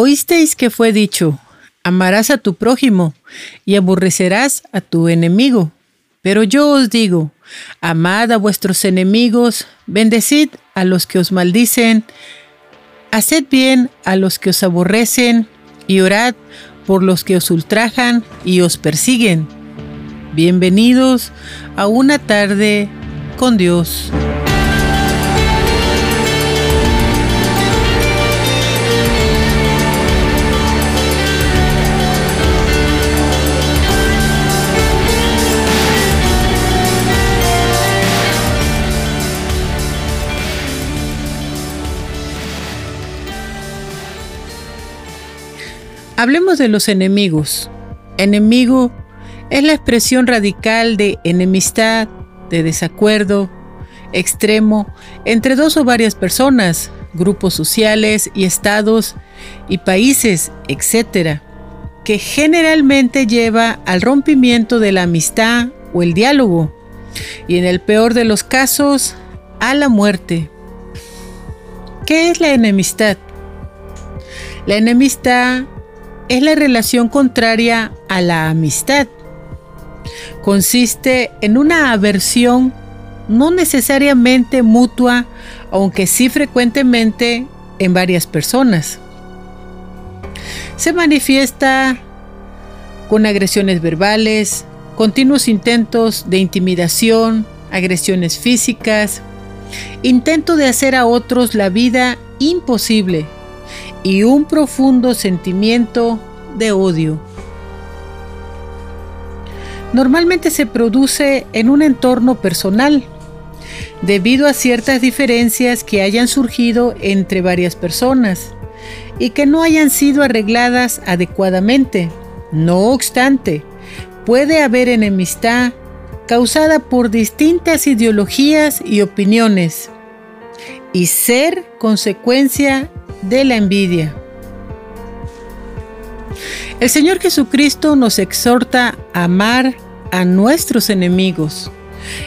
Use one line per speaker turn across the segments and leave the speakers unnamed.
Oísteis que fue dicho, amarás a tu prójimo y aborrecerás a tu enemigo. Pero yo os digo, amad a vuestros enemigos, bendecid a los que os maldicen, haced bien a los que os aborrecen y orad por los que os ultrajan y os persiguen. Bienvenidos a una tarde con Dios. Hablemos de los enemigos. Enemigo es la expresión radical de enemistad, de desacuerdo, extremo, entre dos o varias personas, grupos sociales y estados y países, etc., que generalmente lleva al rompimiento de la amistad o el diálogo, y en el peor de los casos, a la muerte. ¿Qué es la enemistad? La enemistad es la relación contraria a la amistad. Consiste en una aversión no necesariamente mutua, aunque sí frecuentemente en varias personas. Se manifiesta con agresiones verbales, continuos intentos de intimidación, agresiones físicas, intento de hacer a otros la vida imposible y un profundo sentimiento de odio. Normalmente se produce en un entorno personal, debido a ciertas diferencias que hayan surgido entre varias personas y que no hayan sido arregladas adecuadamente. No obstante, puede haber enemistad causada por distintas ideologías y opiniones y ser consecuencia de la envidia. El Señor Jesucristo nos exhorta a amar a nuestros enemigos.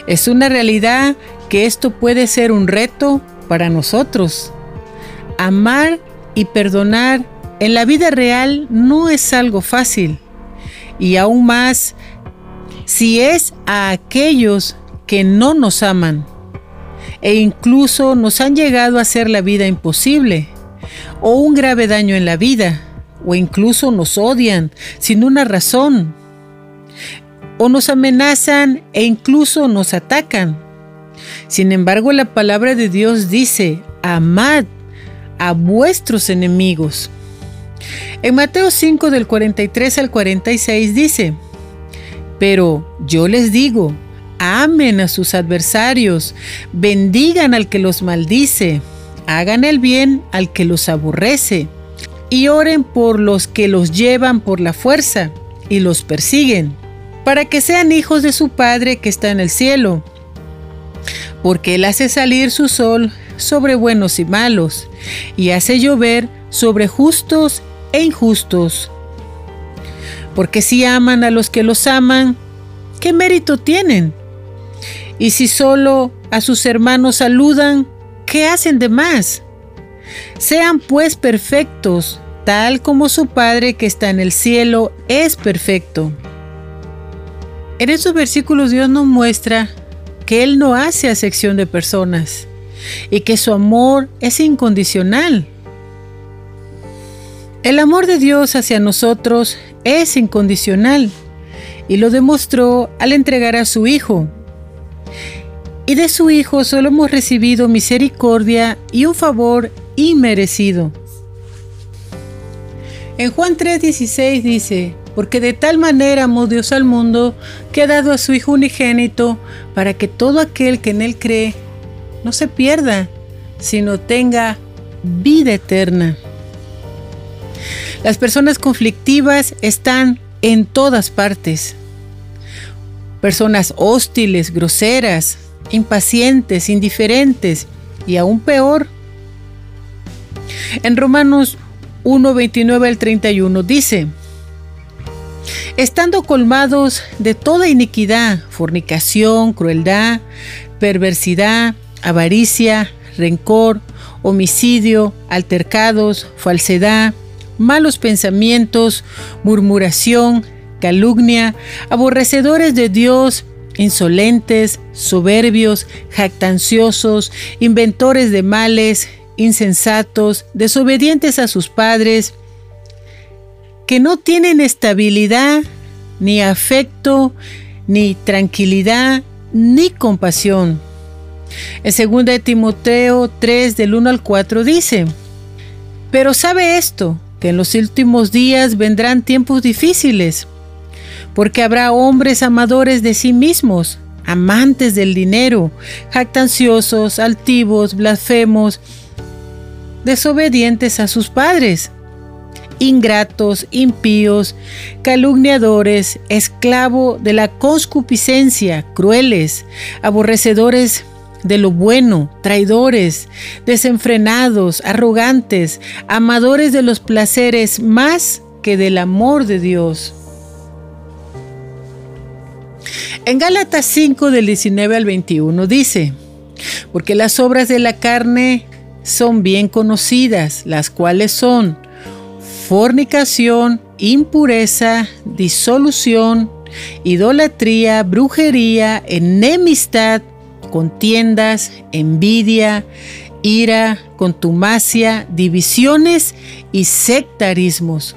Es una realidad que esto puede ser un reto para nosotros. Amar y perdonar en la vida real no es algo fácil. Y aún más si es a aquellos que no nos aman e incluso nos han llegado a hacer la vida imposible o un grave daño en la vida, o incluso nos odian sin una razón, o nos amenazan e incluso nos atacan. Sin embargo, la palabra de Dios dice, amad a vuestros enemigos. En Mateo 5 del 43 al 46 dice, pero yo les digo, amen a sus adversarios, bendigan al que los maldice hagan el bien al que los aborrece, y oren por los que los llevan por la fuerza y los persiguen, para que sean hijos de su Padre que está en el cielo, porque Él hace salir su sol sobre buenos y malos, y hace llover sobre justos e injustos. Porque si aman a los que los aman, ¿qué mérito tienen? Y si solo a sus hermanos saludan, ¿qué hacen de más? Sean pues perfectos, tal como su Padre que está en el cielo es perfecto. En estos versículos Dios nos muestra que Él no hace acepción de personas y que su amor es incondicional. El amor de Dios hacia nosotros es incondicional y lo demostró al entregar a su Hijo y de su Hijo solo hemos recibido misericordia y un favor inmerecido. En Juan 3:16 dice, porque de tal manera amó Dios al mundo que ha dado a su Hijo unigénito para que todo aquel que en Él cree no se pierda, sino tenga vida eterna. Las personas conflictivas están en todas partes. Personas hostiles, groseras, impacientes, indiferentes y aún peor. En Romanos 1, 29 al 31 dice, estando colmados de toda iniquidad, fornicación, crueldad, perversidad, avaricia, rencor, homicidio, altercados, falsedad, malos pensamientos, murmuración, calumnia, aborrecedores de Dios, insolentes, soberbios, jactanciosos, inventores de males, insensatos, desobedientes a sus padres, que no tienen estabilidad, ni afecto, ni tranquilidad, ni compasión. En 2 Timoteo 3 del 1 al 4 dice, pero sabe esto, que en los últimos días vendrán tiempos difíciles, porque habrá hombres amadores de sí mismos, amantes del dinero, jactanciosos, altivos, blasfemos, desobedientes a sus padres, ingratos, impíos, calumniadores, esclavo de la concupiscencia, crueles, aborrecedores de lo bueno, traidores, desenfrenados, arrogantes, amadores de los placeres más que del amor de Dios. En Gálatas 5 del 19 al 21 dice, porque las obras de la carne son bien conocidas, las cuales son fornicación, impureza, disolución, idolatría, brujería, enemistad, contiendas, envidia, ira, contumacia, divisiones y sectarismos.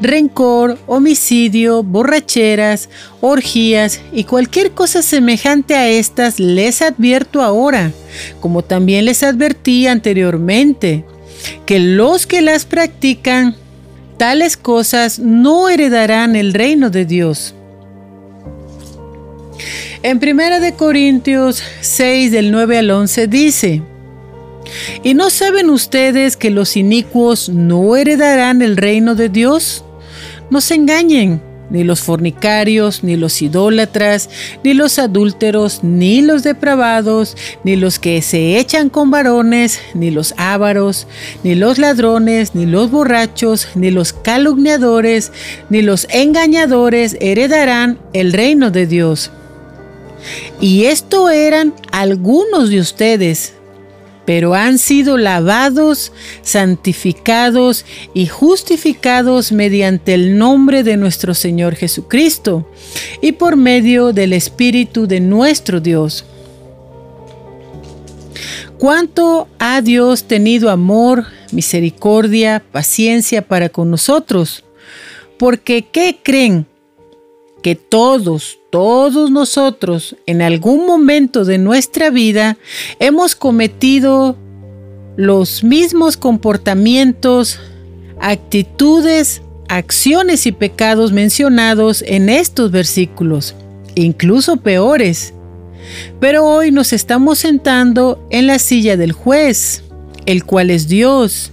Rencor, homicidio, borracheras, orgías y cualquier cosa semejante a estas les advierto ahora, como también les advertí anteriormente, que los que las practican, tales cosas no heredarán el reino de Dios. En 1 de Corintios 6 del 9 al 11 dice, ¿Y no saben ustedes que los inicuos no heredarán el reino de Dios? No se engañen, ni los fornicarios, ni los idólatras, ni los adúlteros, ni los depravados, ni los que se echan con varones, ni los ávaros, ni los ladrones, ni los borrachos, ni los calumniadores, ni los engañadores heredarán el reino de Dios. Y esto eran algunos de ustedes, pero han sido lavados, santificados y justificados mediante el nombre de nuestro Señor Jesucristo y por medio del Espíritu de nuestro Dios. ¿Cuánto ha Dios tenido amor, misericordia, paciencia para con nosotros? Porque ¿qué creen? Que todos, todos nosotros en algún momento de nuestra vida hemos cometido los mismos comportamientos, actitudes, acciones y pecados mencionados en estos versículos, incluso peores. Pero hoy nos estamos sentando en la silla del juez, el cual es Dios,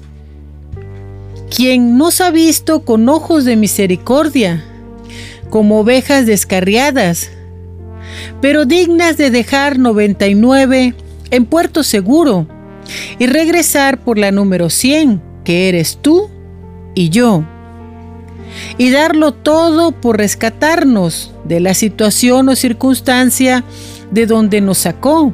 quien nos ha visto con ojos de misericordia como ovejas descarriadas, pero dignas de dejar 99 en puerto seguro y regresar por la número 100, que eres tú y yo, y darlo todo por rescatarnos de la situación o circunstancia de donde nos sacó,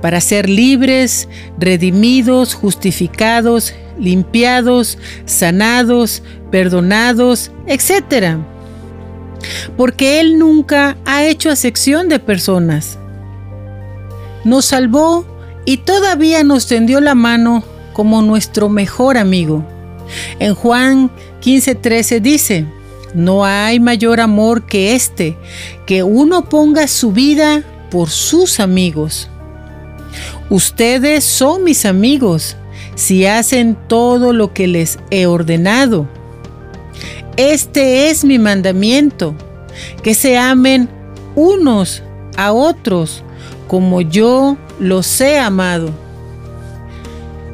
para ser libres, redimidos, justificados, limpiados, sanados, perdonados, etc porque Él nunca ha hecho acepción de personas. Nos salvó y todavía nos tendió la mano como nuestro mejor amigo. En Juan 15:13 dice, no hay mayor amor que este, que uno ponga su vida por sus amigos. Ustedes son mis amigos si hacen todo lo que les he ordenado. Este es mi mandamiento, que se amen unos a otros como yo los he amado.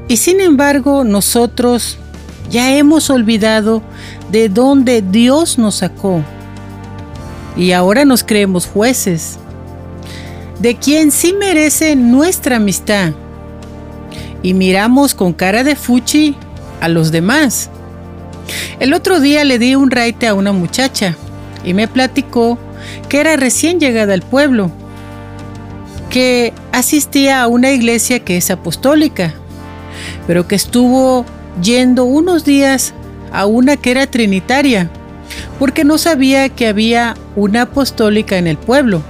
Y sin embargo nosotros ya hemos olvidado de dónde Dios nos sacó. Y ahora nos creemos jueces, de quien sí merece nuestra amistad. Y miramos con cara de fuchi a los demás. El otro día le di un raite a una muchacha y me platicó que era recién llegada al pueblo, que asistía a una iglesia que es apostólica, pero que estuvo yendo unos días a una que era trinitaria, porque no sabía que había una apostólica en el pueblo.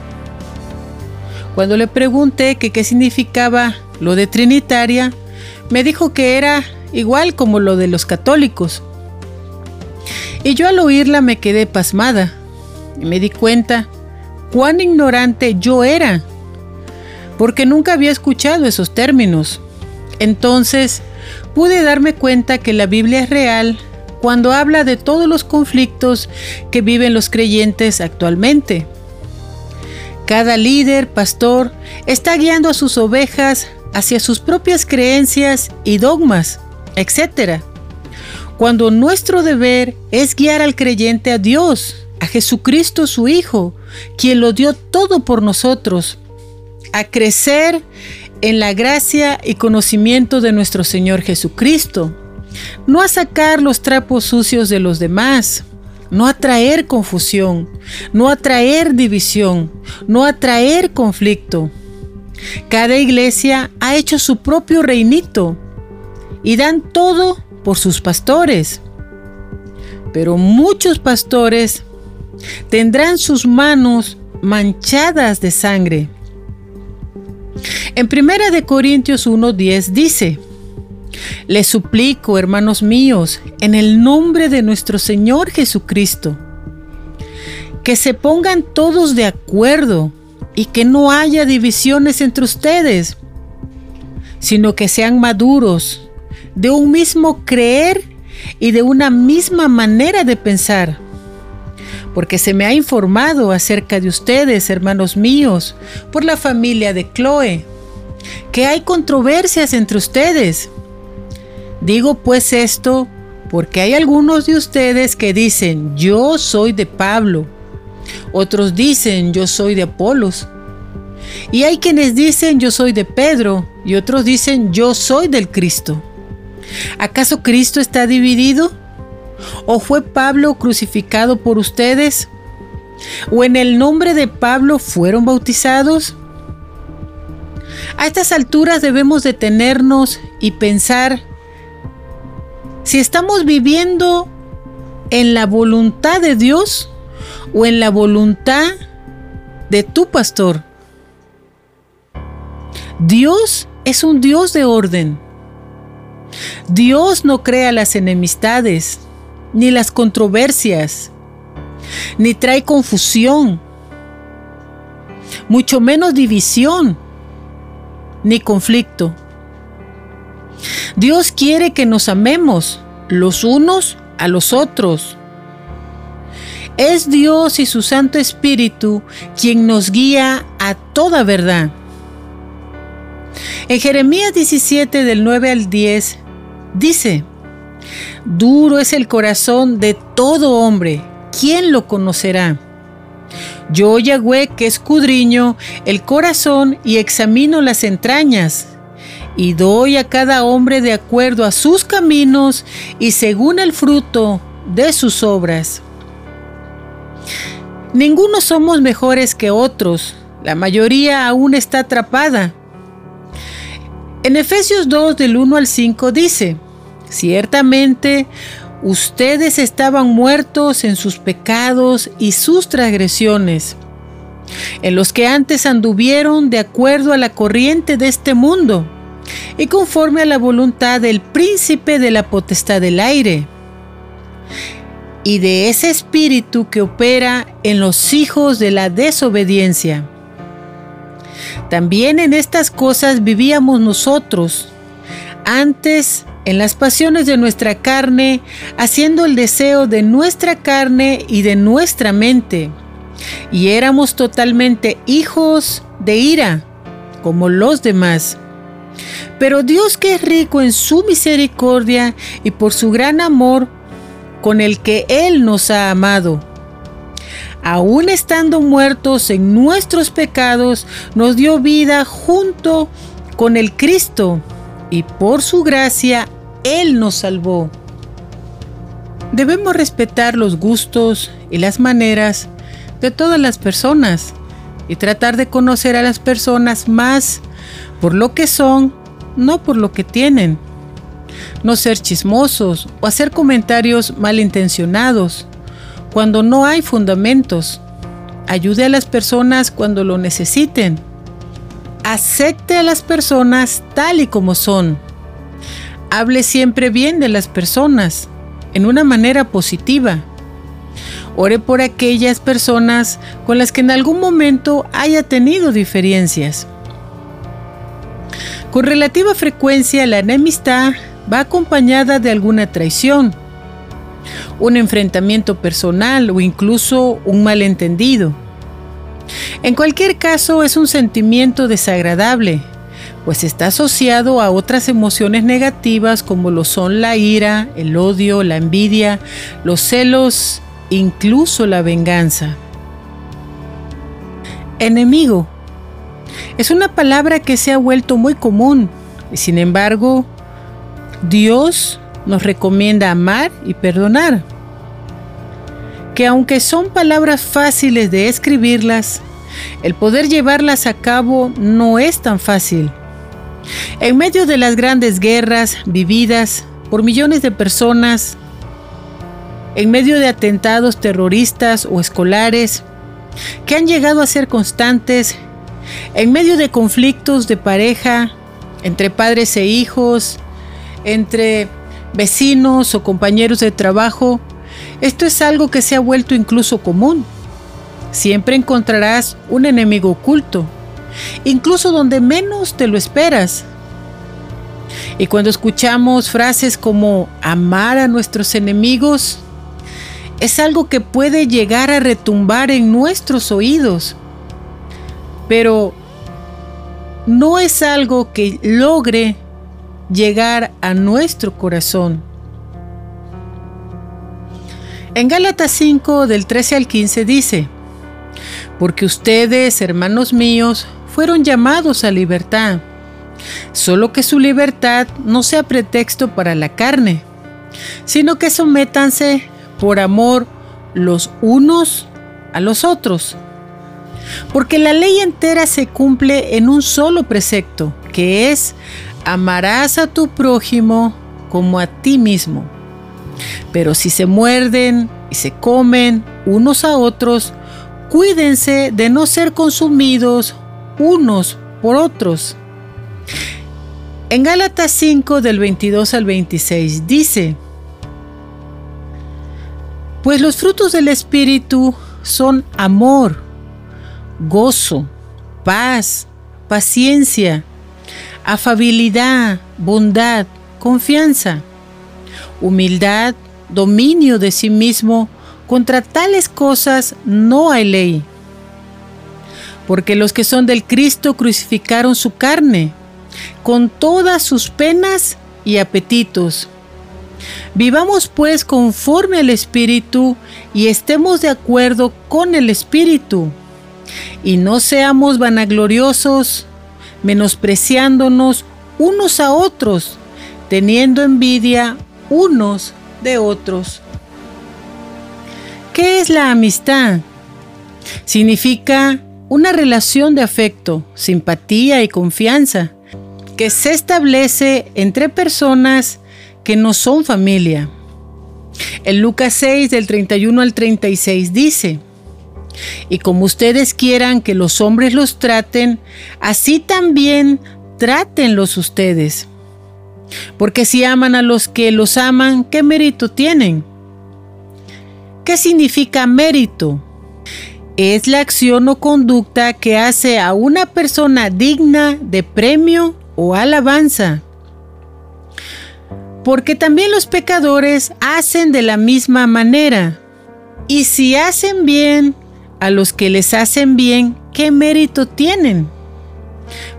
Cuando le pregunté qué significaba lo de trinitaria, me dijo que era igual como lo de los católicos. Y yo al oírla me quedé pasmada y me di cuenta cuán ignorante yo era, porque nunca había escuchado esos términos. Entonces pude darme cuenta que la Biblia es real cuando habla de todos los conflictos que viven los creyentes actualmente. Cada líder, pastor, está guiando a sus ovejas hacia sus propias creencias y dogmas, etc. Cuando nuestro deber es guiar al creyente a Dios, a Jesucristo su Hijo, quien lo dio todo por nosotros, a crecer en la gracia y conocimiento de nuestro Señor Jesucristo, no a sacar los trapos sucios de los demás, no a traer confusión, no a traer división, no a traer conflicto. Cada iglesia ha hecho su propio reinito y dan todo por sus pastores. Pero muchos pastores tendrán sus manos manchadas de sangre. En Primera de Corintios 1:10 dice: Les suplico, hermanos míos, en el nombre de nuestro Señor Jesucristo, que se pongan todos de acuerdo y que no haya divisiones entre ustedes, sino que sean maduros, de un mismo creer y de una misma manera de pensar porque se me ha informado acerca de ustedes, hermanos míos, por la familia de Chloe, que hay controversias entre ustedes. Digo pues esto porque hay algunos de ustedes que dicen, yo soy de Pablo, otros dicen, yo soy de Apolos, y hay quienes dicen, yo soy de Pedro, y otros dicen, yo soy del Cristo. ¿Acaso Cristo está dividido? ¿O fue Pablo crucificado por ustedes? ¿O en el nombre de Pablo fueron bautizados? A estas alturas debemos detenernos y pensar si estamos viviendo en la voluntad de Dios o en la voluntad de tu pastor. Dios es un Dios de orden. Dios no crea las enemistades ni las controversias, ni trae confusión, mucho menos división, ni conflicto. Dios quiere que nos amemos los unos a los otros. Es Dios y su Santo Espíritu quien nos guía a toda verdad. En Jeremías 17 del 9 al 10 dice, Duro es el corazón de todo hombre. ¿Quién lo conocerá? Yo, Yahweh, que escudriño el corazón y examino las entrañas, y doy a cada hombre de acuerdo a sus caminos y según el fruto de sus obras. Ninguno somos mejores que otros, la mayoría aún está atrapada. En Efesios 2 del 1 al 5 dice, Ciertamente, ustedes estaban muertos en sus pecados y sus transgresiones, en los que antes anduvieron de acuerdo a la corriente de este mundo y conforme a la voluntad del príncipe de la potestad del aire y de ese espíritu que opera en los hijos de la desobediencia. También en estas cosas vivíamos nosotros, antes en las pasiones de nuestra carne, haciendo el deseo de nuestra carne y de nuestra mente. Y éramos totalmente hijos de ira, como los demás. Pero Dios que es rico en su misericordia y por su gran amor con el que Él nos ha amado, aun estando muertos en nuestros pecados, nos dio vida junto con el Cristo y por su gracia él nos salvó. Debemos respetar los gustos y las maneras de todas las personas y tratar de conocer a las personas más por lo que son, no por lo que tienen. no ser chismosos o hacer comentarios malintencionados cuando no hay fundamentos. Ayude a las personas cuando lo necesiten. Acepte a las personas tal y como son. Hable siempre bien de las personas, en una manera positiva. Ore por aquellas personas con las que en algún momento haya tenido diferencias. Con relativa frecuencia la enemistad va acompañada de alguna traición, un enfrentamiento personal o incluso un malentendido. En cualquier caso es un sentimiento desagradable, pues está asociado a otras emociones negativas como lo son la ira, el odio, la envidia, los celos, incluso la venganza. Enemigo es una palabra que se ha vuelto muy común y sin embargo Dios nos recomienda amar y perdonar. Que aunque son palabras fáciles de escribirlas, el poder llevarlas a cabo no es tan fácil. En medio de las grandes guerras vividas por millones de personas, en medio de atentados terroristas o escolares que han llegado a ser constantes, en medio de conflictos de pareja, entre padres e hijos, entre vecinos o compañeros de trabajo, esto es algo que se ha vuelto incluso común. Siempre encontrarás un enemigo oculto, incluso donde menos te lo esperas. Y cuando escuchamos frases como amar a nuestros enemigos, es algo que puede llegar a retumbar en nuestros oídos, pero no es algo que logre llegar a nuestro corazón. En Gálatas 5 del 13 al 15 dice, porque ustedes, hermanos míos, fueron llamados a libertad, solo que su libertad no sea pretexto para la carne, sino que sométanse por amor los unos a los otros. Porque la ley entera se cumple en un solo precepto, que es amarás a tu prójimo como a ti mismo. Pero si se muerden y se comen unos a otros, cuídense de no ser consumidos unos por otros. En Gálatas 5 del 22 al 26 dice, pues los frutos del Espíritu son amor, gozo, paz, paciencia, afabilidad, bondad, confianza, humildad, dominio de sí mismo, contra tales cosas no hay ley. Porque los que son del Cristo crucificaron su carne, con todas sus penas y apetitos. Vivamos pues conforme al Espíritu y estemos de acuerdo con el Espíritu. Y no seamos vanagloriosos, menospreciándonos unos a otros, teniendo envidia unos de otros. ¿Qué es la amistad? Significa una relación de afecto, simpatía y confianza que se establece entre personas que no son familia. En Lucas 6 del 31 al 36 dice, y como ustedes quieran que los hombres los traten, así también trátenlos ustedes. Porque si aman a los que los aman, ¿qué mérito tienen? ¿Qué significa mérito? Es la acción o conducta que hace a una persona digna de premio o alabanza. Porque también los pecadores hacen de la misma manera. Y si hacen bien, a los que les hacen bien, ¿qué mérito tienen?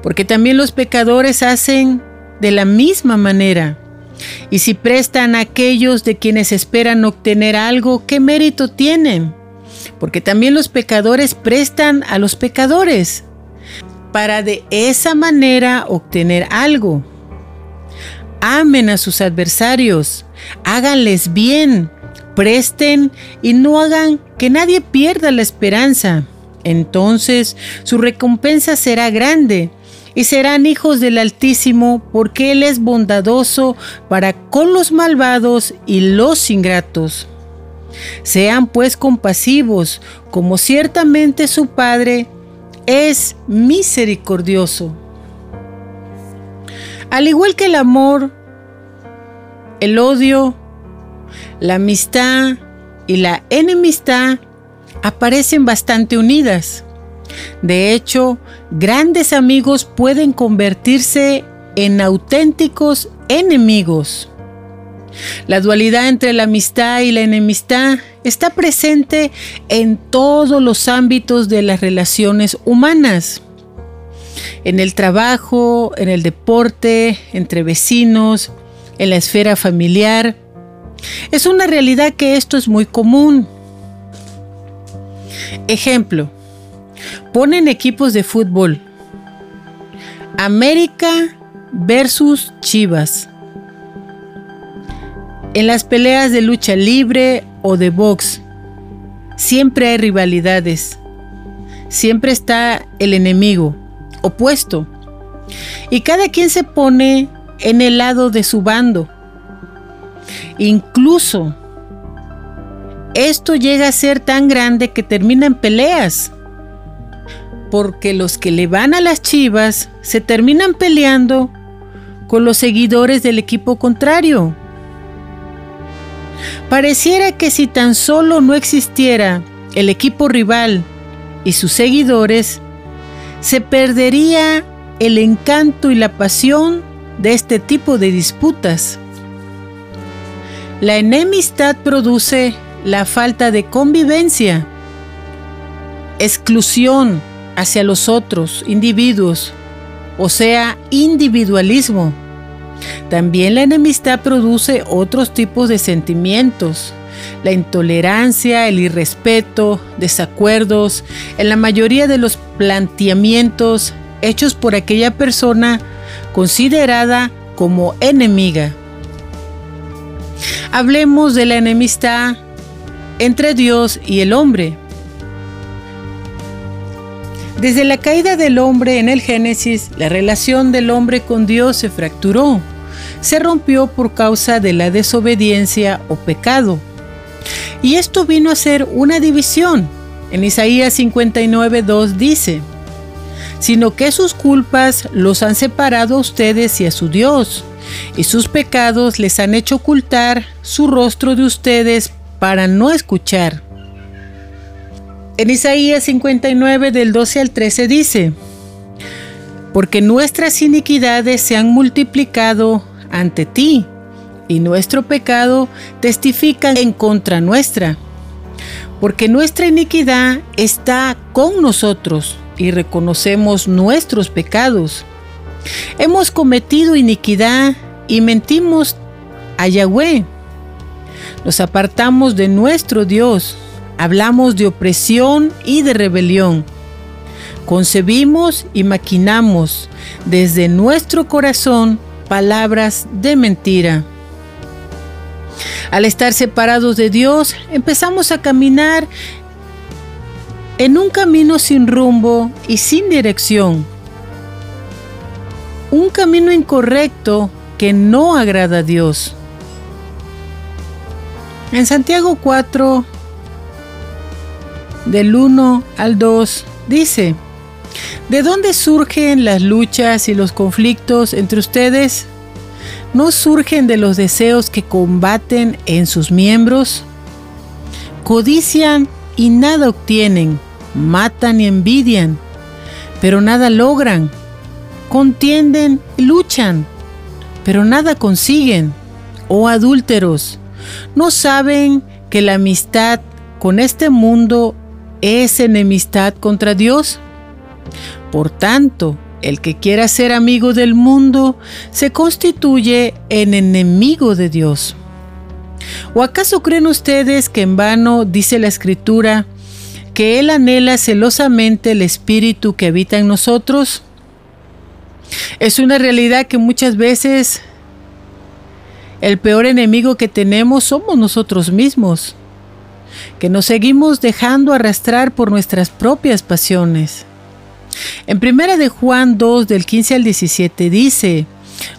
Porque también los pecadores hacen de la misma manera. Y si prestan a aquellos de quienes esperan obtener algo, ¿qué mérito tienen? Porque también los pecadores prestan a los pecadores para de esa manera obtener algo. Amen a sus adversarios, háganles bien, presten y no hagan que nadie pierda la esperanza. Entonces su recompensa será grande y serán hijos del Altísimo, porque Él es bondadoso para con los malvados y los ingratos. Sean pues compasivos, como ciertamente su Padre es misericordioso. Al igual que el amor, el odio, la amistad y la enemistad aparecen bastante unidas. De hecho, grandes amigos pueden convertirse en auténticos enemigos. La dualidad entre la amistad y la enemistad está presente en todos los ámbitos de las relaciones humanas. En el trabajo, en el deporte, entre vecinos, en la esfera familiar. Es una realidad que esto es muy común. Ejemplo, ponen equipos de fútbol. América versus Chivas. En las peleas de lucha libre o de box, siempre hay rivalidades. Siempre está el enemigo opuesto. Y cada quien se pone en el lado de su bando. Incluso esto llega a ser tan grande que termina en peleas. Porque los que le van a las chivas se terminan peleando con los seguidores del equipo contrario. Pareciera que si tan solo no existiera el equipo rival y sus seguidores, se perdería el encanto y la pasión de este tipo de disputas. La enemistad produce la falta de convivencia, exclusión hacia los otros individuos, o sea, individualismo. También la enemistad produce otros tipos de sentimientos, la intolerancia, el irrespeto, desacuerdos, en la mayoría de los planteamientos hechos por aquella persona considerada como enemiga. Hablemos de la enemistad entre Dios y el hombre. Desde la caída del hombre en el Génesis, la relación del hombre con Dios se fracturó, se rompió por causa de la desobediencia o pecado. Y esto vino a ser una división. En Isaías 59.2 dice, sino que sus culpas los han separado a ustedes y a su Dios, y sus pecados les han hecho ocultar su rostro de ustedes para no escuchar. En Isaías 59 del 12 al 13 dice, porque nuestras iniquidades se han multiplicado ante ti, y nuestro pecado testifica en contra nuestra, porque nuestra iniquidad está con nosotros y reconocemos nuestros pecados. Hemos cometido iniquidad y mentimos a Yahweh. Nos apartamos de nuestro Dios. Hablamos de opresión y de rebelión. Concebimos y maquinamos desde nuestro corazón palabras de mentira. Al estar separados de Dios, empezamos a caminar en un camino sin rumbo y sin dirección. Un camino incorrecto que no agrada a Dios. En Santiago 4, del 1 al 2, dice, ¿de dónde surgen las luchas y los conflictos entre ustedes? ¿No surgen de los deseos que combaten en sus miembros? Codician y nada obtienen matan y envidian, pero nada logran. Contienden luchan, pero nada consiguen. Oh adúlteros, ¿no saben que la amistad con este mundo es enemistad contra Dios? Por tanto, el que quiera ser amigo del mundo se constituye en enemigo de Dios. ¿O acaso creen ustedes que en vano dice la escritura, que Él anhela celosamente el Espíritu que habita en nosotros? Es una realidad que muchas veces el peor enemigo que tenemos somos nosotros mismos, que nos seguimos dejando arrastrar por nuestras propias pasiones. En primera de Juan 2 del 15 al 17 dice,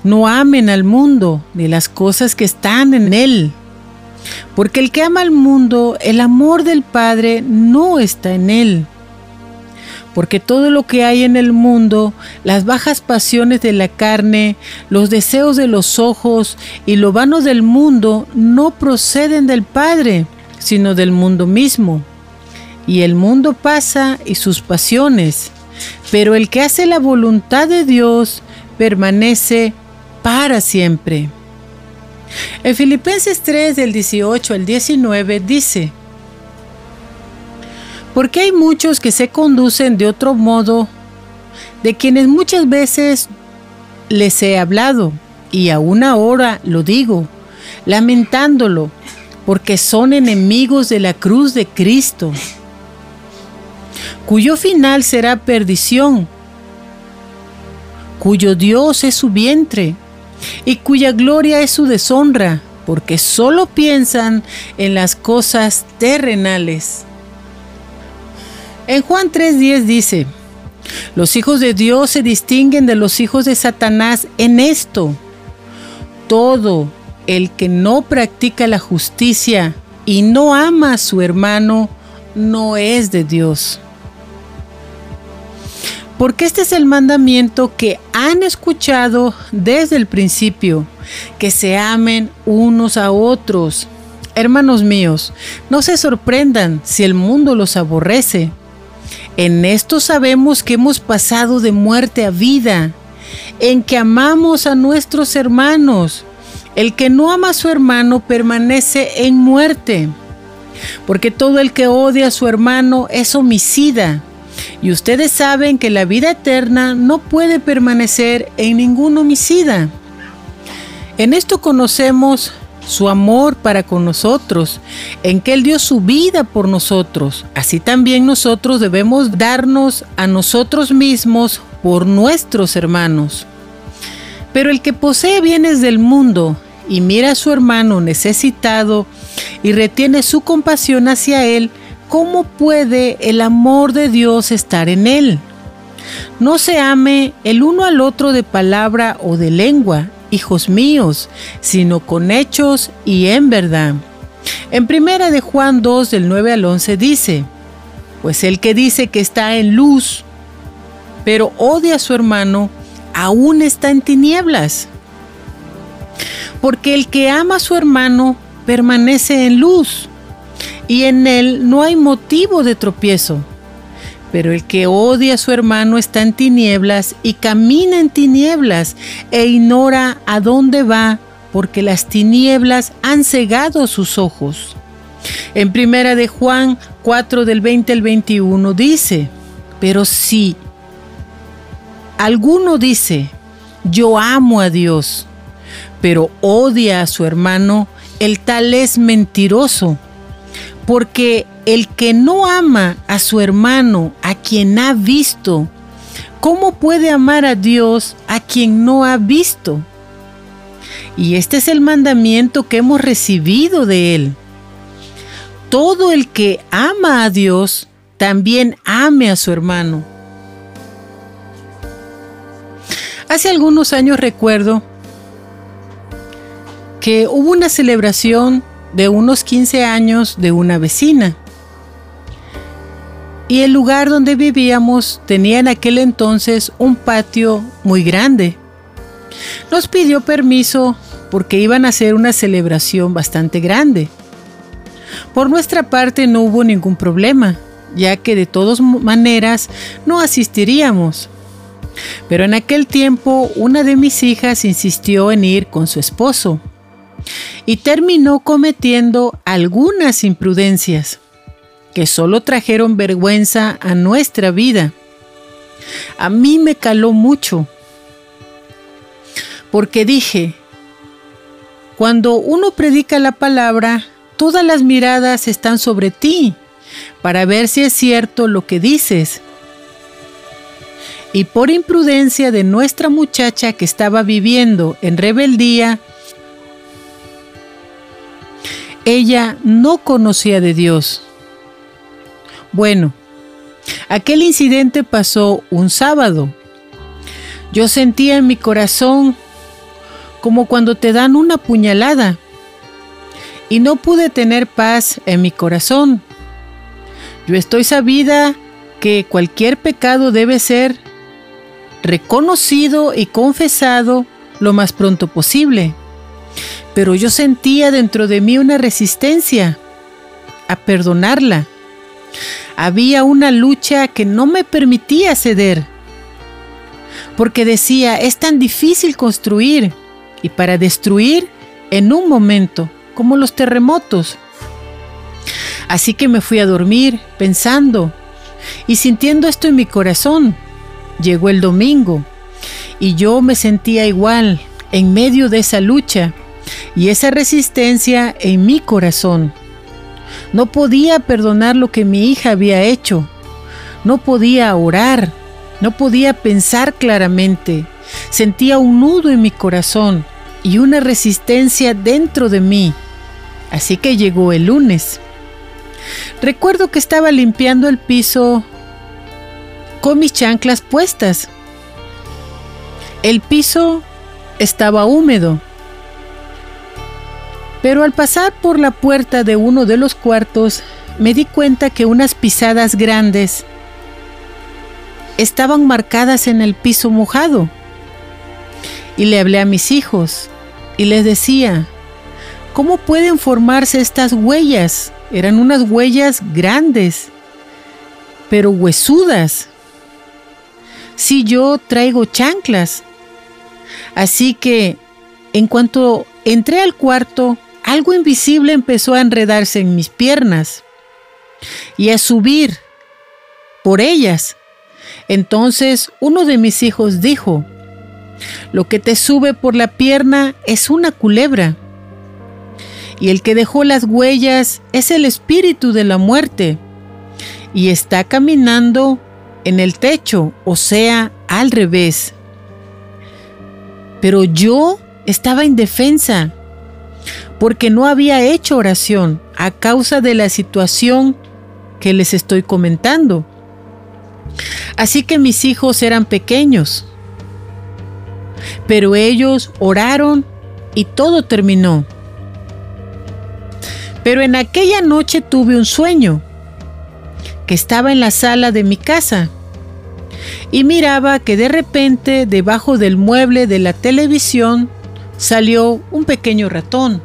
no amen al mundo ni las cosas que están en él. Porque el que ama al mundo, el amor del Padre no está en él. Porque todo lo que hay en el mundo, las bajas pasiones de la carne, los deseos de los ojos y lo vano del mundo, no proceden del Padre, sino del mundo mismo. Y el mundo pasa y sus pasiones, pero el que hace la voluntad de Dios permanece para siempre. En Filipenses 3 del 18 al 19 dice, porque hay muchos que se conducen de otro modo, de quienes muchas veces les he hablado, y aún ahora lo digo, lamentándolo, porque son enemigos de la cruz de Cristo, cuyo final será perdición, cuyo Dios es su vientre y cuya gloria es su deshonra, porque solo piensan en las cosas terrenales. En Juan 3:10 dice, los hijos de Dios se distinguen de los hijos de Satanás en esto. Todo el que no practica la justicia y no ama a su hermano no es de Dios porque este es el mandamiento que han escuchado desde el principio, que se amen unos a otros. Hermanos míos, no se sorprendan si el mundo los aborrece. En esto sabemos que hemos pasado de muerte a vida, en que amamos a nuestros hermanos. El que no ama a su hermano permanece en muerte, porque todo el que odia a su hermano es homicida. Y ustedes saben que la vida eterna no puede permanecer en ningún homicida. En esto conocemos su amor para con nosotros, en que Él dio su vida por nosotros. Así también nosotros debemos darnos a nosotros mismos por nuestros hermanos. Pero el que posee bienes del mundo y mira a su hermano necesitado y retiene su compasión hacia él, ¿cómo puede el amor de Dios estar en él? No se ame el uno al otro de palabra o de lengua, hijos míos, sino con hechos y en verdad. En primera de Juan 2 del 9 al 11 dice, pues el que dice que está en luz, pero odia a su hermano, aún está en tinieblas. Porque el que ama a su hermano permanece en luz y en él no hay motivo de tropiezo. Pero el que odia a su hermano está en tinieblas y camina en tinieblas e ignora a dónde va, porque las tinieblas han cegado sus ojos. En primera de Juan 4 del 20 al 21 dice, pero si alguno dice, yo amo a Dios, pero odia a su hermano, el tal es mentiroso porque el que no ama a su hermano, a quien ha visto, ¿cómo puede amar a Dios a quien no ha visto? Y este es el mandamiento que hemos recibido de Él. Todo el que ama a Dios, también ame a su hermano. Hace algunos años recuerdo que hubo una celebración de unos 15 años de una vecina. Y el lugar donde vivíamos tenía en aquel entonces un patio muy grande. Nos pidió permiso porque iban a hacer una celebración bastante grande. Por nuestra parte no hubo ningún problema, ya que de todas maneras no asistiríamos. Pero en aquel tiempo una de mis hijas insistió en ir con su esposo y terminó cometiendo algunas imprudencias que solo trajeron vergüenza a nuestra vida. A mí me caló mucho, porque dije, cuando uno predica la palabra, todas las miradas están sobre ti para ver si es cierto lo que dices. Y por imprudencia de nuestra muchacha que estaba viviendo en rebeldía, ella no conocía de Dios. Bueno, Aquel incidente pasó un sábado. Yo sentía en mi corazón como cuando te dan una puñalada y no pude tener paz en mi corazón. Yo estoy sabida que cualquier pecado debe ser reconocido y confesado lo más pronto posible. Pero yo sentía dentro de mí una resistencia a perdonarla. Había una lucha que no me permitía ceder. Porque decía, es tan difícil construir y para destruir en un momento, como los terremotos. Así que me fui a dormir pensando y sintiendo esto en mi corazón. Llegó el domingo y yo me sentía igual en medio de esa lucha y esa resistencia en mi corazón. No podía perdonar lo que mi hija había hecho. No podía orar. No podía pensar claramente. Sentía un nudo en mi corazón y una resistencia dentro de mí. Así que llegó el lunes. Recuerdo que estaba limpiando el piso con mis chanclas puestas. El piso estaba húmedo. Pero al pasar por la puerta de uno de los cuartos, me di cuenta que unas pisadas grandes estaban marcadas en el piso mojado. Y le hablé a mis hijos y les decía, ¿cómo pueden formarse estas huellas? Eran unas huellas grandes, pero huesudas. Si yo traigo chanclas. Así que, en cuanto entré al cuarto, algo invisible empezó a enredarse en mis piernas y a subir por ellas. Entonces uno de mis hijos dijo, lo que te sube por la pierna es una culebra, y el que dejó las huellas es el espíritu de la muerte, y está caminando en el techo, o sea, al revés. Pero yo estaba indefensa, porque no había hecho oración a causa de la situación que les estoy comentando. Así que mis hijos eran pequeños, pero ellos oraron y todo terminó. Pero en aquella noche tuve un sueño, que estaba en la sala de mi casa y miraba que de repente debajo del mueble de la televisión salió un pequeño ratón.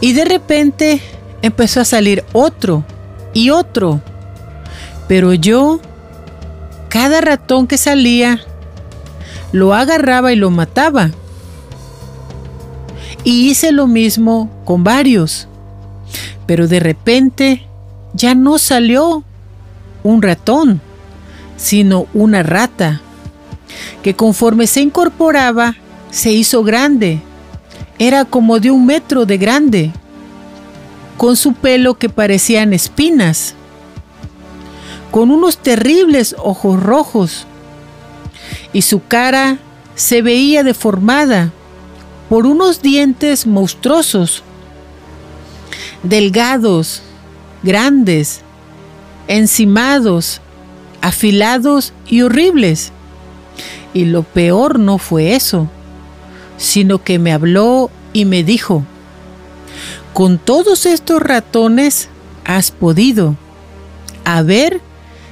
Y de repente empezó a salir otro y otro. Pero yo, cada ratón que salía, lo agarraba y lo mataba. Y hice lo mismo con varios. Pero de repente ya no salió un ratón, sino una rata, que conforme se incorporaba, se hizo grande. Era como de un metro de grande, con su pelo que parecían espinas, con unos terribles ojos rojos y su cara se veía deformada por unos dientes monstruosos, delgados, grandes, encimados, afilados y horribles. Y lo peor no fue eso, sino que me habló y me dijo, con todos estos ratones has podido, a ver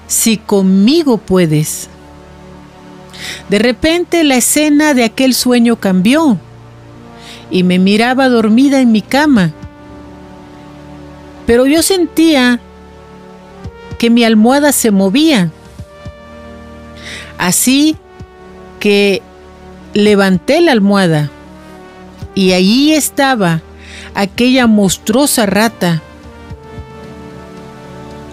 si conmigo puedes. De repente la escena de aquel sueño cambió y me miraba dormida en mi cama. Pero yo sentía que mi almohada se movía. Así que levanté la almohada y allí estaba aquella monstruosa rata.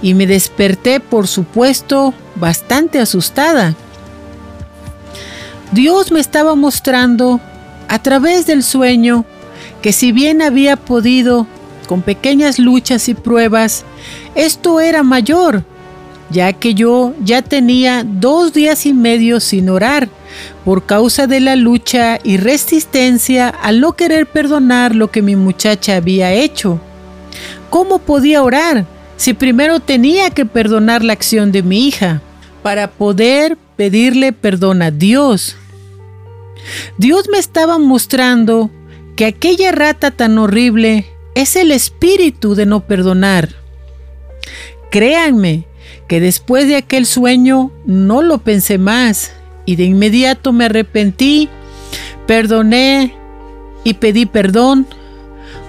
Y me desperté, por supuesto, bastante asustada. Dios me estaba mostrando a través del sueño que si bien había podido, con pequeñas luchas y pruebas, esto era mayor, ya que yo ya tenía dos días y medio sin orar por causa de la lucha y resistencia al no querer perdonar lo que mi muchacha había hecho. ¿Cómo podía orar si primero tenía que perdonar la acción de mi hija para poder pedirle perdón a Dios? Dios me estaba mostrando que aquella rata tan horrible es el espíritu de no perdonar. Créanme que después de aquel sueño no lo pensé más y de inmediato me arrepentí, perdoné y pedí perdón,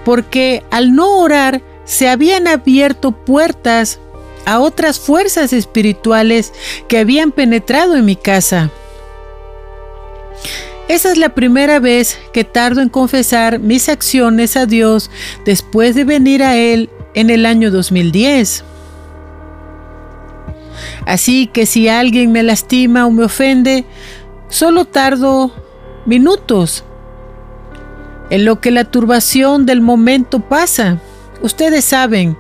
porque al no orar se habían abierto puertas a otras fuerzas espirituales que habían penetrado en mi casa. Esa es la primera vez que tardo en confesar mis acciones a Dios después de venir a Él en el año 2010. Así que si alguien me lastima o me ofende, solo tardo minutos en lo que la turbación del momento pasa. Ustedes saben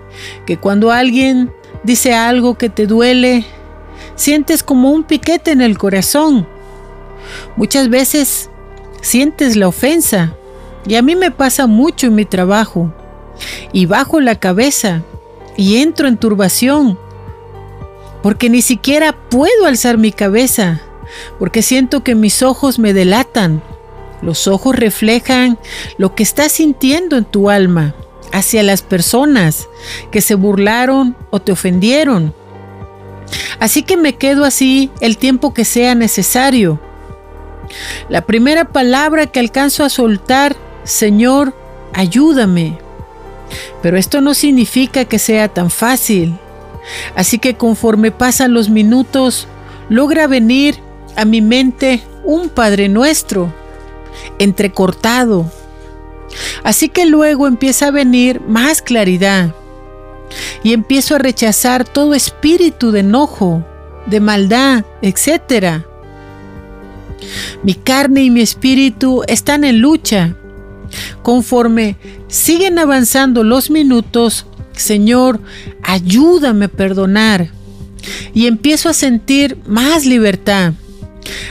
que cuando alguien dice algo que te duele, sientes como un piquete en el corazón. Muchas veces sientes la ofensa y a mí me pasa mucho en mi trabajo y bajo la cabeza y entro en turbación porque ni siquiera puedo alzar mi cabeza porque siento que mis ojos me delatan. Los ojos reflejan lo que estás sintiendo en tu alma hacia las personas que se burlaron o te ofendieron. Así que me quedo así el tiempo que sea necesario. La primera palabra que alcanzo a soltar, Señor, ayúdame. Pero esto no significa que sea tan fácil. Así que conforme pasan los minutos, logra venir a mi mente un Padre nuestro, entrecortado. Así que luego empieza a venir más claridad y empiezo a rechazar todo espíritu de enojo, de maldad, etc. Mi carne y mi espíritu están en lucha. Conforme siguen avanzando los minutos, Señor, ayúdame a perdonar. Y empiezo a sentir más libertad.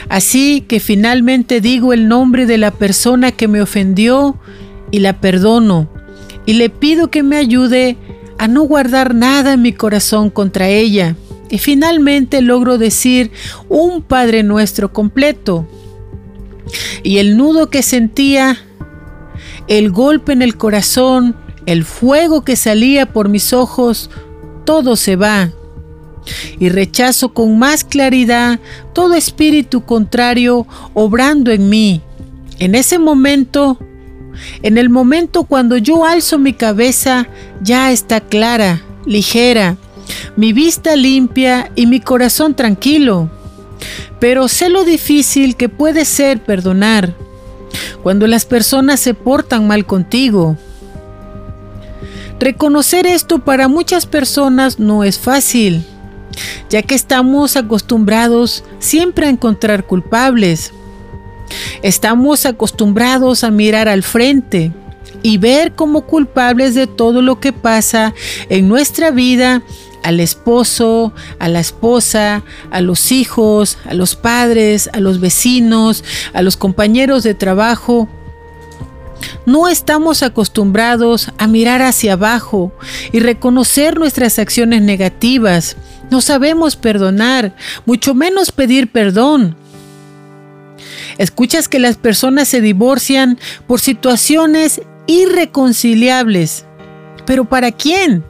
Así que finalmente digo el nombre de la persona que me ofendió y la perdono. Y le pido que me ayude a no guardar nada en mi corazón contra ella. Y finalmente logro decir un Padre nuestro completo. Y el nudo que sentía, el golpe en el corazón, el fuego que salía por mis ojos, todo se va y rechazo con más claridad todo espíritu contrario obrando en mí. En ese momento, en el momento cuando yo alzo mi cabeza, ya está clara, ligera, mi vista limpia y mi corazón tranquilo. Pero sé lo difícil que puede ser perdonar cuando las personas se portan mal contigo. Reconocer esto para muchas personas no es fácil ya que estamos acostumbrados siempre a encontrar culpables. Estamos acostumbrados a mirar al frente y ver como culpables de todo lo que pasa en nuestra vida al esposo, a la esposa, a los hijos, a los padres, a los vecinos, a los compañeros de trabajo. No estamos acostumbrados a mirar hacia abajo y reconocer nuestras acciones negativas no sabemos perdonar, mucho menos pedir perdón. Escuchas que las personas se divorcian por situaciones irreconciliables. ¿Pero para quién?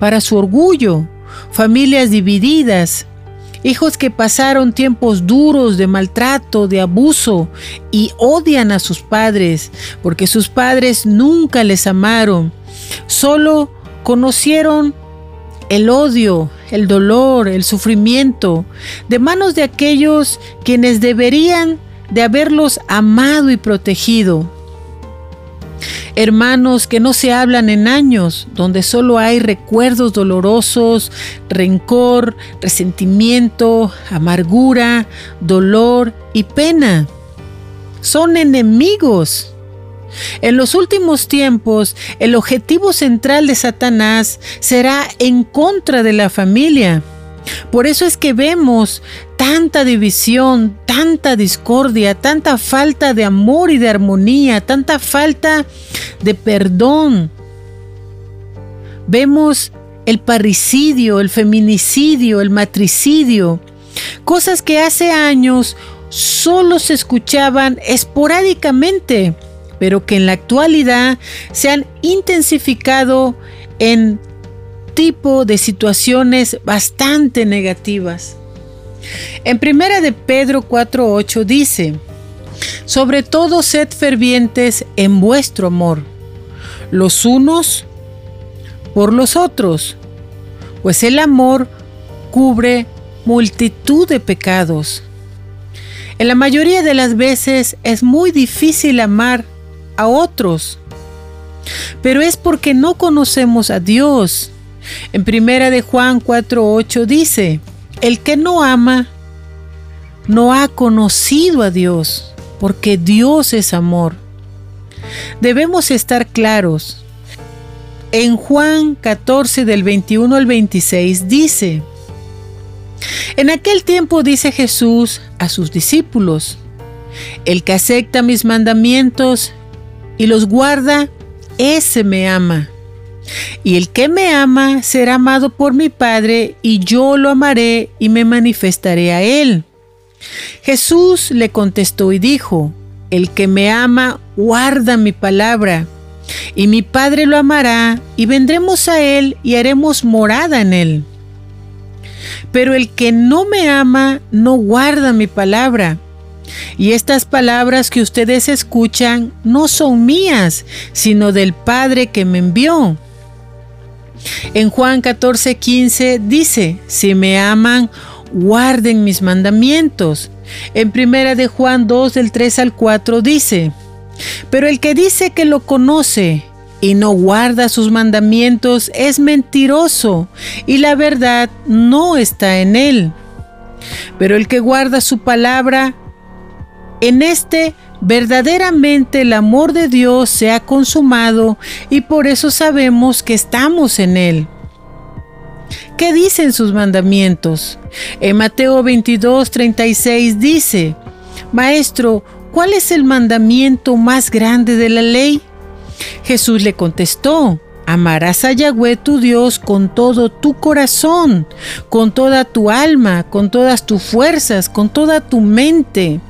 Para su orgullo, familias divididas, hijos que pasaron tiempos duros de maltrato, de abuso y odian a sus padres porque sus padres nunca les amaron, solo conocieron el odio, el dolor, el sufrimiento, de manos de aquellos quienes deberían de haberlos amado y protegido. Hermanos que no se hablan en años, donde solo hay recuerdos dolorosos, rencor, resentimiento, amargura, dolor y pena. Son enemigos en los últimos tiempos, el objetivo central de Satanás será en contra de la familia. Por eso es que vemos tanta división, tanta discordia, tanta falta de amor y de armonía, tanta falta de perdón. Vemos el parricidio, el feminicidio, el matricidio, cosas que hace años solo se escuchaban esporádicamente, pero que en la actualidad se han intensificado en tipo de situaciones bastante negativas. En primera de Pedro 4:8 dice: Sobre todo sed fervientes en vuestro amor, los unos por los otros, pues el amor cubre multitud de pecados. En la mayoría de las veces es muy difícil amar a otros, pero es porque no conocemos a Dios. En primera de Juan 4:8 dice: El que no ama no ha conocido a Dios, porque Dios es amor. Debemos estar claros. En Juan 14 del 21 al 26 dice, en aquel tiempo dice Jesús a sus discípulos, el que acepta mis mandamientos y los guarda, ese me ama. Y el que me ama será amado por mi Padre, y yo lo amaré y me manifestaré a él. Jesús le contestó y dijo, El que me ama guarda mi palabra, y mi Padre lo amará, y vendremos a él y haremos morada en él. Pero el que no me ama no guarda mi palabra. Y estas palabras que ustedes escuchan no son mías, sino del Padre que me envió. En Juan 14:15 dice, si me aman, guarden mis mandamientos. En primera de Juan 2 del 3 al 4 dice, pero el que dice que lo conoce y no guarda sus mandamientos es mentiroso y la verdad no está en él. Pero el que guarda su palabra, en este verdaderamente el amor de Dios se ha consumado y por eso sabemos que estamos en él. ¿Qué dicen sus mandamientos? En Mateo 22, 36 dice, Maestro, ¿cuál es el mandamiento más grande de la ley? Jesús le contestó, Amarás a Yahweh tu Dios con todo tu corazón, con toda tu alma, con todas tus fuerzas, con toda tu mente.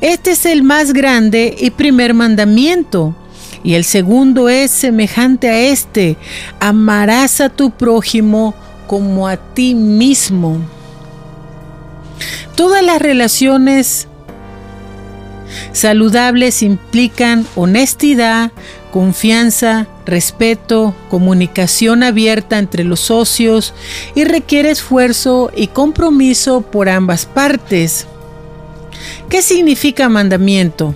Este es el más grande y primer mandamiento. Y el segundo es semejante a este, amarás a tu prójimo como a ti mismo. Todas las relaciones saludables implican honestidad, confianza, respeto, comunicación abierta entre los socios y requiere esfuerzo y compromiso por ambas partes. ¿Qué significa mandamiento?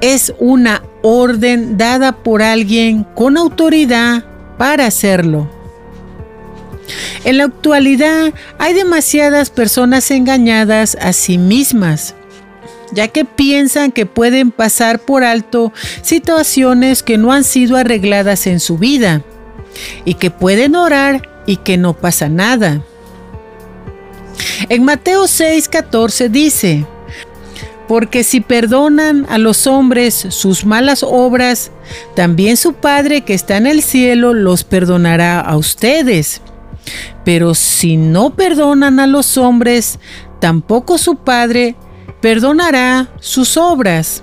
Es una orden dada por alguien con autoridad para hacerlo. En la actualidad hay demasiadas personas engañadas a sí mismas ya que piensan que pueden pasar por alto situaciones que no han sido arregladas en su vida y que pueden orar y que no pasa nada. En Mateo 6:14 dice, porque si perdonan a los hombres sus malas obras, también su Padre que está en el cielo los perdonará a ustedes. Pero si no perdonan a los hombres, tampoco su Padre perdonará sus obras.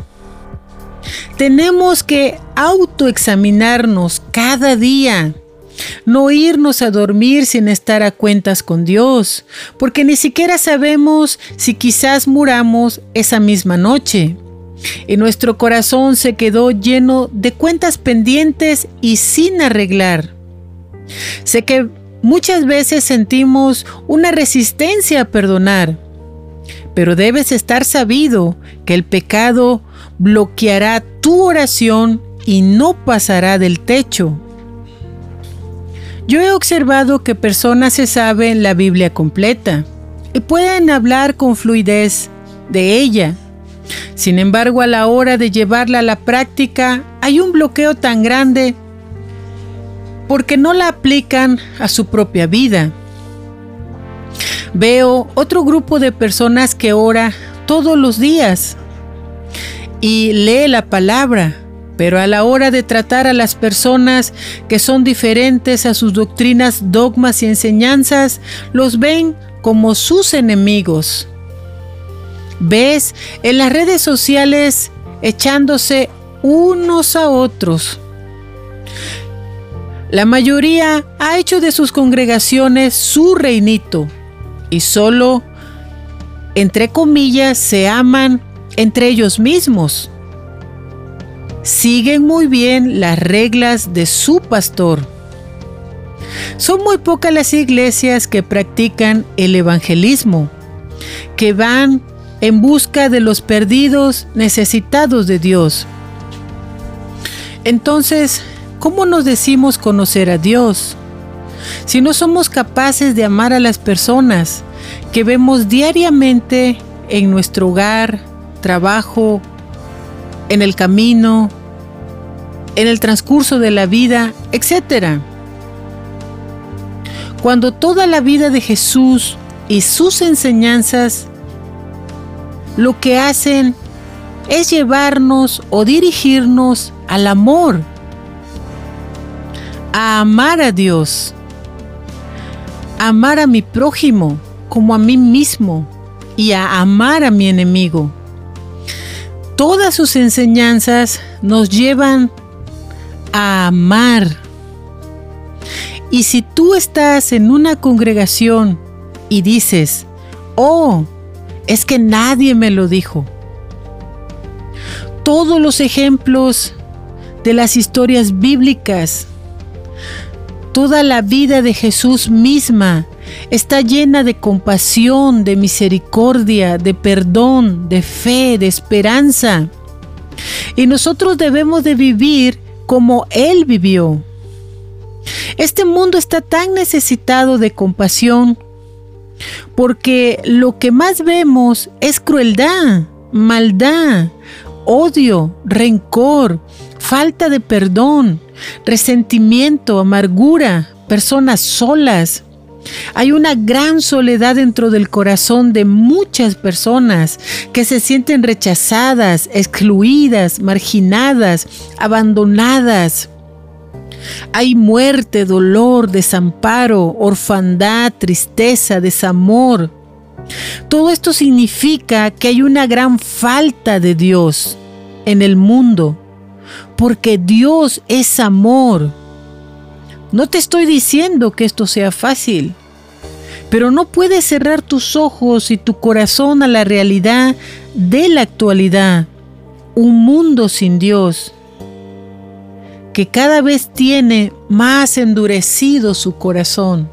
Tenemos que autoexaminarnos cada día, no irnos a dormir sin estar a cuentas con Dios, porque ni siquiera sabemos si quizás muramos esa misma noche. Y nuestro corazón se quedó lleno de cuentas pendientes y sin arreglar. Sé que muchas veces sentimos una resistencia a perdonar pero debes estar sabido que el pecado bloqueará tu oración y no pasará del techo. Yo he observado que personas se saben la Biblia completa y pueden hablar con fluidez de ella. Sin embargo, a la hora de llevarla a la práctica hay un bloqueo tan grande porque no la aplican a su propia vida. Veo otro grupo de personas que ora todos los días y lee la palabra, Pero a la hora de tratar a las personas que son diferentes a sus doctrinas, dogmas y enseñanzas, los ven como sus enemigos. ¿Ves? En las redes sociales echándose unos a otros. La mayoría ha hecho de sus congregaciones su reinito y solo, entre comillas, se aman entre ellos mismos. Siguen muy bien las reglas de su pastor. Son muy pocas las iglesias que practican el evangelismo, que van en busca de los perdidos necesitados de Dios. Entonces, ¿cómo nos decimos conocer a Dios? Si no somos capaces de amar a las personas que vemos diariamente en nuestro hogar, trabajo, en el camino, en el transcurso de la vida, etc. Cuando toda la vida de Jesús y sus enseñanzas lo que hacen es llevarnos o dirigirnos al amor, a amar a Dios, a amar a mi prójimo como a mí mismo y a amar a mi enemigo. Todas sus enseñanzas nos llevan a amar. Y si tú estás en una congregación y dices, oh, es que nadie me lo dijo. Todos los ejemplos de las historias bíblicas, toda la vida de Jesús misma está llena de compasión, de misericordia, de perdón, de fe, de esperanza. Y nosotros debemos de vivir como Él vivió. Este mundo está tan necesitado de compasión porque lo que más vemos es crueldad, maldad, odio, rencor, falta de perdón, resentimiento, amargura, personas solas. Hay una gran soledad dentro del corazón de muchas personas que se sienten rechazadas, excluidas, marginadas, abandonadas. Hay muerte, dolor, desamparo, orfandad, tristeza, desamor. Todo esto significa que hay una gran falta de Dios en el mundo, porque Dios es amor. No te estoy diciendo que esto sea fácil, pero no puedes cerrar tus ojos y tu corazón a la realidad de la actualidad. Un mundo sin Dios que cada vez tiene más endurecido su corazón.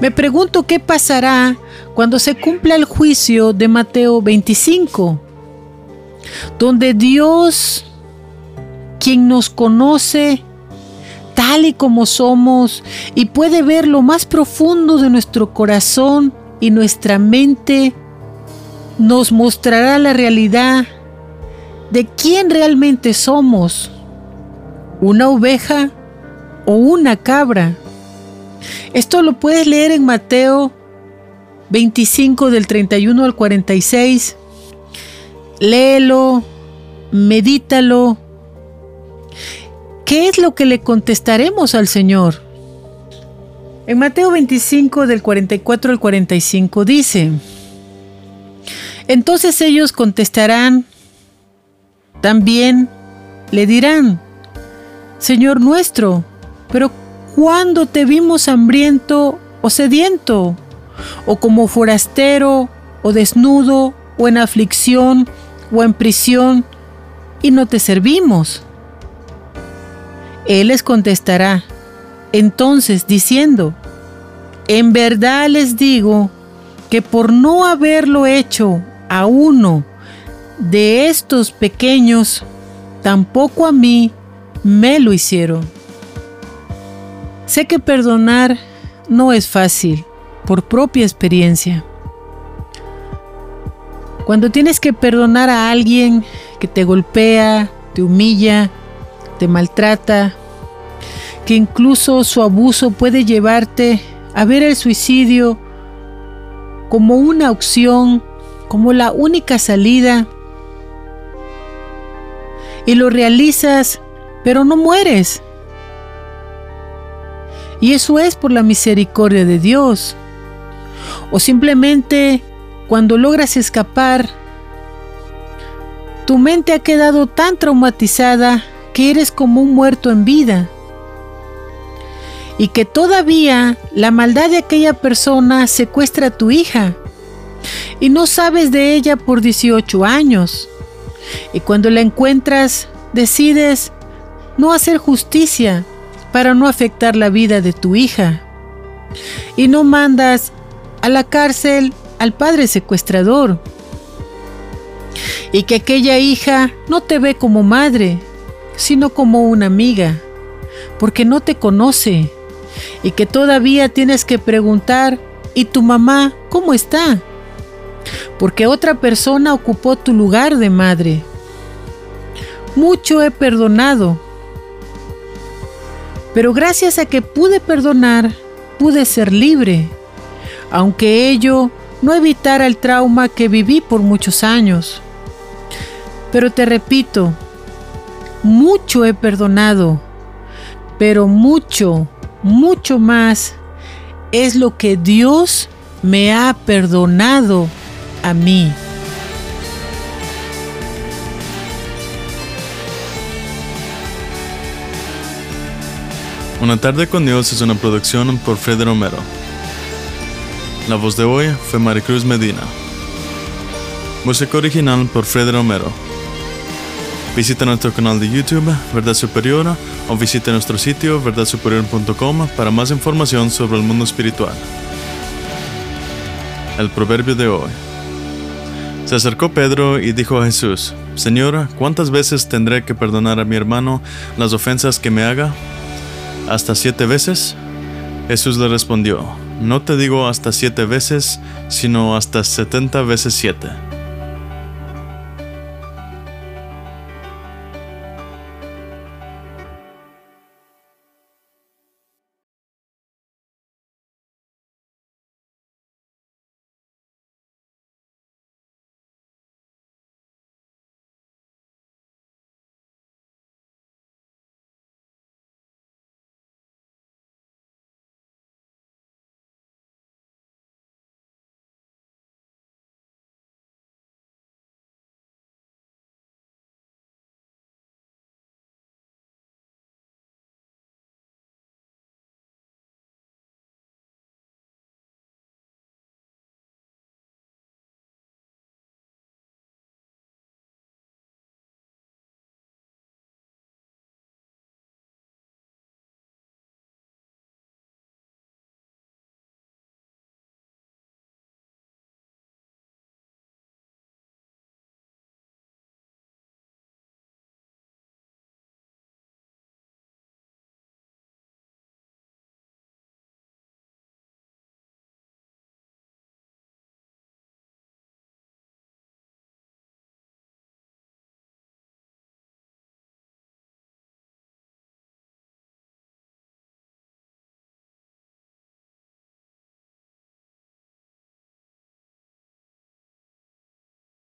Me pregunto qué pasará cuando se cumpla el juicio de Mateo 25, donde Dios, quien nos conoce tal y como somos y puede ver lo más profundo de nuestro corazón y nuestra mente, nos mostrará la realidad de quién realmente somos una oveja o una cabra. Esto lo puedes leer en Mateo 25 del 31 al 46. Léelo, medítalo. ¿Qué es lo que le contestaremos al Señor? En Mateo 25 del 44 al 45 dice, entonces ellos contestarán, también le dirán, Señor nuestro, pero ¿cuándo te vimos hambriento o sediento? ¿O como forastero o desnudo o en aflicción o en prisión y no te servimos? Él les contestará, entonces diciendo, en verdad les digo que por no haberlo hecho a uno de estos pequeños, tampoco a mí me lo hicieron. Sé que perdonar no es fácil, por propia experiencia. Cuando tienes que perdonar a alguien que te golpea, te humilla, te maltrata, que incluso su abuso puede llevarte a ver el suicidio como una opción, como la única salida, y lo realizas, pero no mueres. Y eso es por la misericordia de Dios. O simplemente cuando logras escapar, tu mente ha quedado tan traumatizada que eres como un muerto en vida. Y que todavía la maldad de aquella persona secuestra a tu hija. Y no sabes de ella por 18 años. Y cuando la encuentras, decides no hacer justicia para no afectar la vida de tu hija. Y no mandas a la cárcel al padre secuestrador. Y que aquella hija no te ve como madre, sino como una amiga, porque no te conoce. Y que todavía tienes que preguntar, ¿y tu mamá cómo está? Porque otra persona ocupó tu lugar de madre. Mucho he perdonado, pero gracias a que pude perdonar, pude ser libre, aunque ello no evitara el trauma que viví por muchos años. Pero te repito, mucho he perdonado, pero mucho, mucho más es lo que Dios me ha perdonado a mí.
Una tarde con Dios es una producción por Fred Romero. La voz de hoy fue Maricruz Medina. Música original por Fred Romero. Visita nuestro canal de YouTube, Verdad Superior, o visita nuestro sitio verdadsuperior.com para más información sobre el mundo espiritual. El proverbio de hoy. Se acercó Pedro y dijo a Jesús, Señor, ¿cuántas veces tendré que perdonar a mi hermano las ofensas que me haga? ¿Hasta siete veces? Jesús le respondió, no te digo hasta siete veces, sino hasta setenta veces siete.